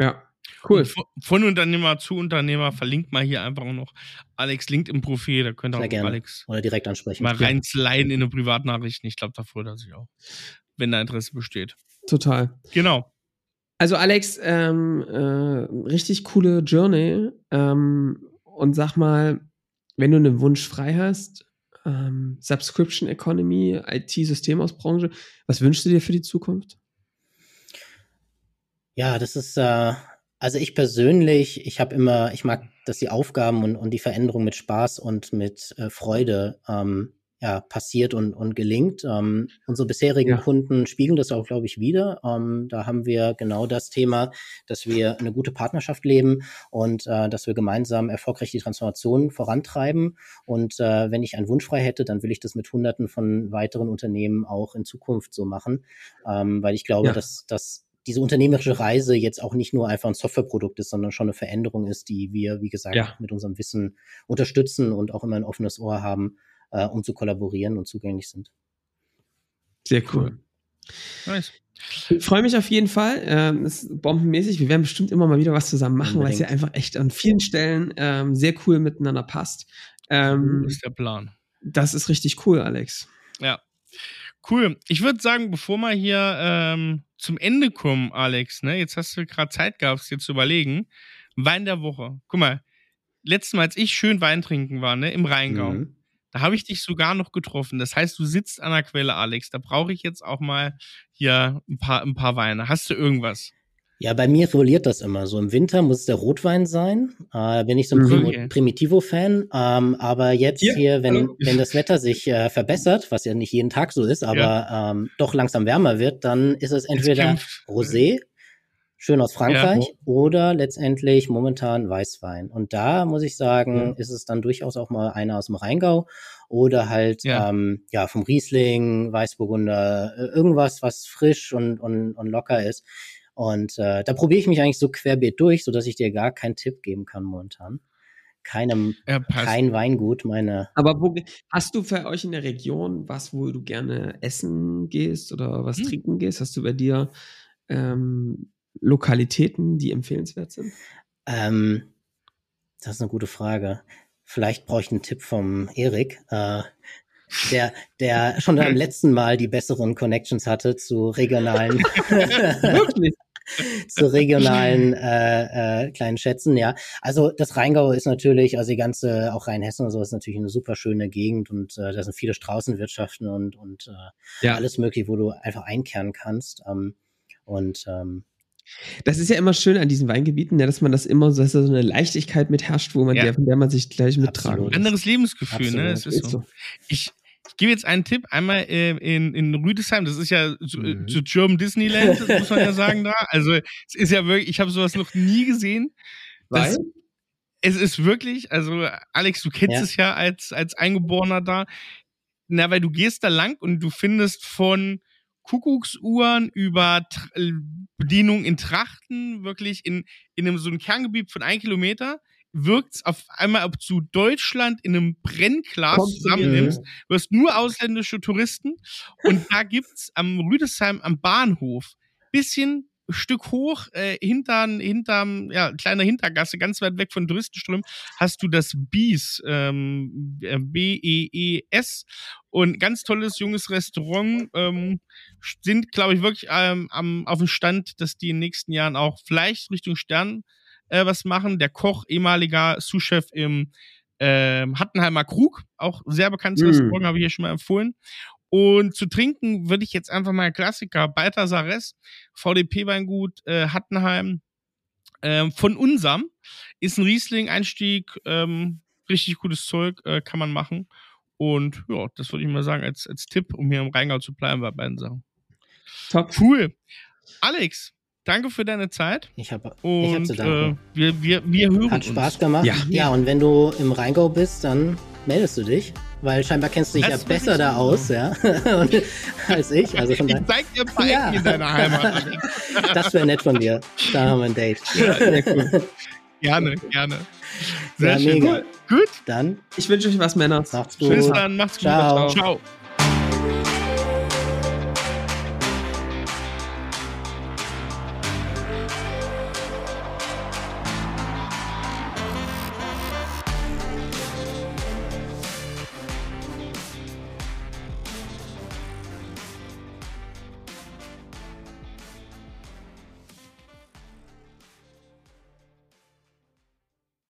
ja. cool. Von Unternehmer zu Unternehmer verlinkt mal hier einfach noch Alex LinkedIn-Profil, da könnt ihr auch gerne. Alex oder direkt ansprechen. Mal reinsliden in eine Privatnachricht. Ich glaube, da freut er sich auch, wenn da Interesse besteht. Total. Genau. Also Alex, ähm, äh, richtig coole Journey. Ähm, und sag mal, wenn du einen Wunsch frei hast, ähm, Subscription Economy, IT-Systemausbranche, was wünschst du dir für die Zukunft? Ja, das ist, äh, also ich persönlich, ich habe immer, ich mag, dass die Aufgaben und, und die Veränderung mit Spaß und mit äh, Freude ähm, ja, passiert und, und gelingt. Ähm, unsere bisherigen ja. Kunden spiegeln das auch, glaube ich, wieder. Ähm, da haben wir genau das Thema, dass wir eine gute Partnerschaft leben und äh, dass wir gemeinsam erfolgreich die Transformation vorantreiben. Und äh, wenn ich einen Wunsch frei hätte, dann will ich das mit Hunderten von weiteren Unternehmen auch in Zukunft so machen, ähm, weil ich glaube, ja. dass, dass diese unternehmerische Reise jetzt auch nicht nur einfach ein Softwareprodukt ist, sondern schon eine Veränderung ist, die wir, wie gesagt, ja. mit unserem Wissen unterstützen und auch immer ein offenes Ohr haben, äh, um zu kollaborieren und zugänglich sind. Sehr cool. Nice. Ich freue mich auf jeden Fall. Ähm, ist bombenmäßig. Wir werden bestimmt immer mal wieder was zusammen machen, weil es ja einfach echt an vielen Stellen ähm, sehr cool miteinander passt. Ähm, das ist der Plan. Das ist richtig cool, Alex. Ja. Cool. Ich würde sagen, bevor wir hier ähm, zum Ende kommen, Alex, ne, jetzt hast du gerade Zeit gehabt, dir zu überlegen. Wein der Woche. Guck mal, letztes Mal, als ich schön Wein trinken war, ne, im Rheingau, mhm. Da habe ich dich sogar noch getroffen. Das heißt, du sitzt an der Quelle, Alex. Da brauche ich jetzt auch mal hier ein paar, ein paar Weine. Hast du irgendwas? Ja, bei mir reguliert das immer. So im Winter muss es der Rotwein sein. Äh, bin ich so ein mhm. Prim Primitivo-Fan. Ähm, aber jetzt ja, hier, wenn, wenn das Wetter sich äh, verbessert, was ja nicht jeden Tag so ist, aber ja. ähm, doch langsam wärmer wird, dann ist es entweder Rosé, schön aus Frankreich, ja. oder letztendlich momentan Weißwein. Und da muss ich sagen, ist es dann durchaus auch mal einer aus dem Rheingau oder halt ja, ähm, ja vom Riesling, Weißburgunder, äh, irgendwas, was frisch und, und, und locker ist. Und äh, da probiere ich mich eigentlich so querbeet durch, so dass ich dir gar keinen Tipp geben kann momentan. Keinem, ja, kein Weingut, meine. Aber wo hast du für euch in der Region was, wo du gerne essen gehst oder was hm. trinken gehst? Hast du bei dir ähm, Lokalitäten, die empfehlenswert sind? Ähm, das ist eine gute Frage. Vielleicht brauche ich einen Tipp vom Erik. Äh, der, der schon beim letzten Mal die besseren Connections hatte zu regionalen. Wirklich? zu regionalen äh, äh, kleinen Schätzen, ja. Also das Rheingau ist natürlich, also die ganze, auch Rheinhessen und so ist natürlich eine super schöne Gegend und äh, da sind viele Straußenwirtschaften und, und äh, ja. alles möglich, wo du einfach einkehren kannst. Ähm, und ähm, das ist ja immer schön an diesen Weingebieten, ja, dass man das immer so, dass da so eine Leichtigkeit mit herrscht, wo man ja. der, von der man sich gleich mittragen Absolut. Anderes Lebensgefühl, Absolut. ne? Es ist, ist so. so. Ich, ich gebe jetzt einen Tipp einmal äh, in, in Rüdesheim, das ist ja zu, äh, mhm. zu German Disneyland, muss man ja sagen da. Also es ist ja wirklich, ich habe sowas noch nie gesehen. Weil? Das, es ist wirklich, also Alex, du kennst ja. es ja als, als Eingeborener da. Na, weil du gehst da lang und du findest von Kuckucksuhren über Tra Bedienung in Trachten, wirklich in, in einem so einem Kerngebiet von ein Kilometer wirkt es auf einmal, ob du Deutschland in einem Brennglas zusammennimmst. Du hast nur ausländische Touristen. Und da gibt's am Rüdesheim am Bahnhof bisschen Stück hoch, äh, hintern, hinterm, ja, kleiner Hintergasse, ganz weit weg von Touristenströmen, hast du das Bies, ähm, äh, B-E-E-S und ganz tolles junges Restaurant, ähm, sind, glaube ich, wirklich ähm, am, auf dem Stand, dass die in den nächsten Jahren auch vielleicht Richtung Stern äh, was machen. Der Koch, ehemaliger Sous-Chef im äh, Hattenheimer Krug, auch sehr bekanntes mm. Restaurant, habe ich hier schon mal empfohlen. Und zu trinken würde ich jetzt einfach mal Klassiker, Balthasares, VDP-Weingut, äh, Hattenheim, äh, von unserem, ist ein Riesling-Einstieg, ähm, richtig gutes Zeug, äh, kann man machen. Und ja, das würde ich mal sagen als, als Tipp, um hier im Rheingau zu bleiben bei beiden Sachen. Top. Cool. Alex, danke für deine Zeit. Ich habe ich hab zu danken. Äh, wir, wir, wir hören Hat Spaß uns. gemacht. Ja. ja, und wenn du im Rheingau bist, dann meldest du dich. Weil scheinbar kennst du dich das ja besser da aus, ja, als ich. Also von ich zeig dir ein paar ja. in deiner Heimat. das wäre nett von dir. Da haben wir ein Date. Ja, sehr cool. Gerne, gerne. Sehr ja, schön. Mega. Gut. Dann. Ich wünsche euch was, Männer. Macht's gut. Tschüss dann, macht's Ciao. gut. Ciao.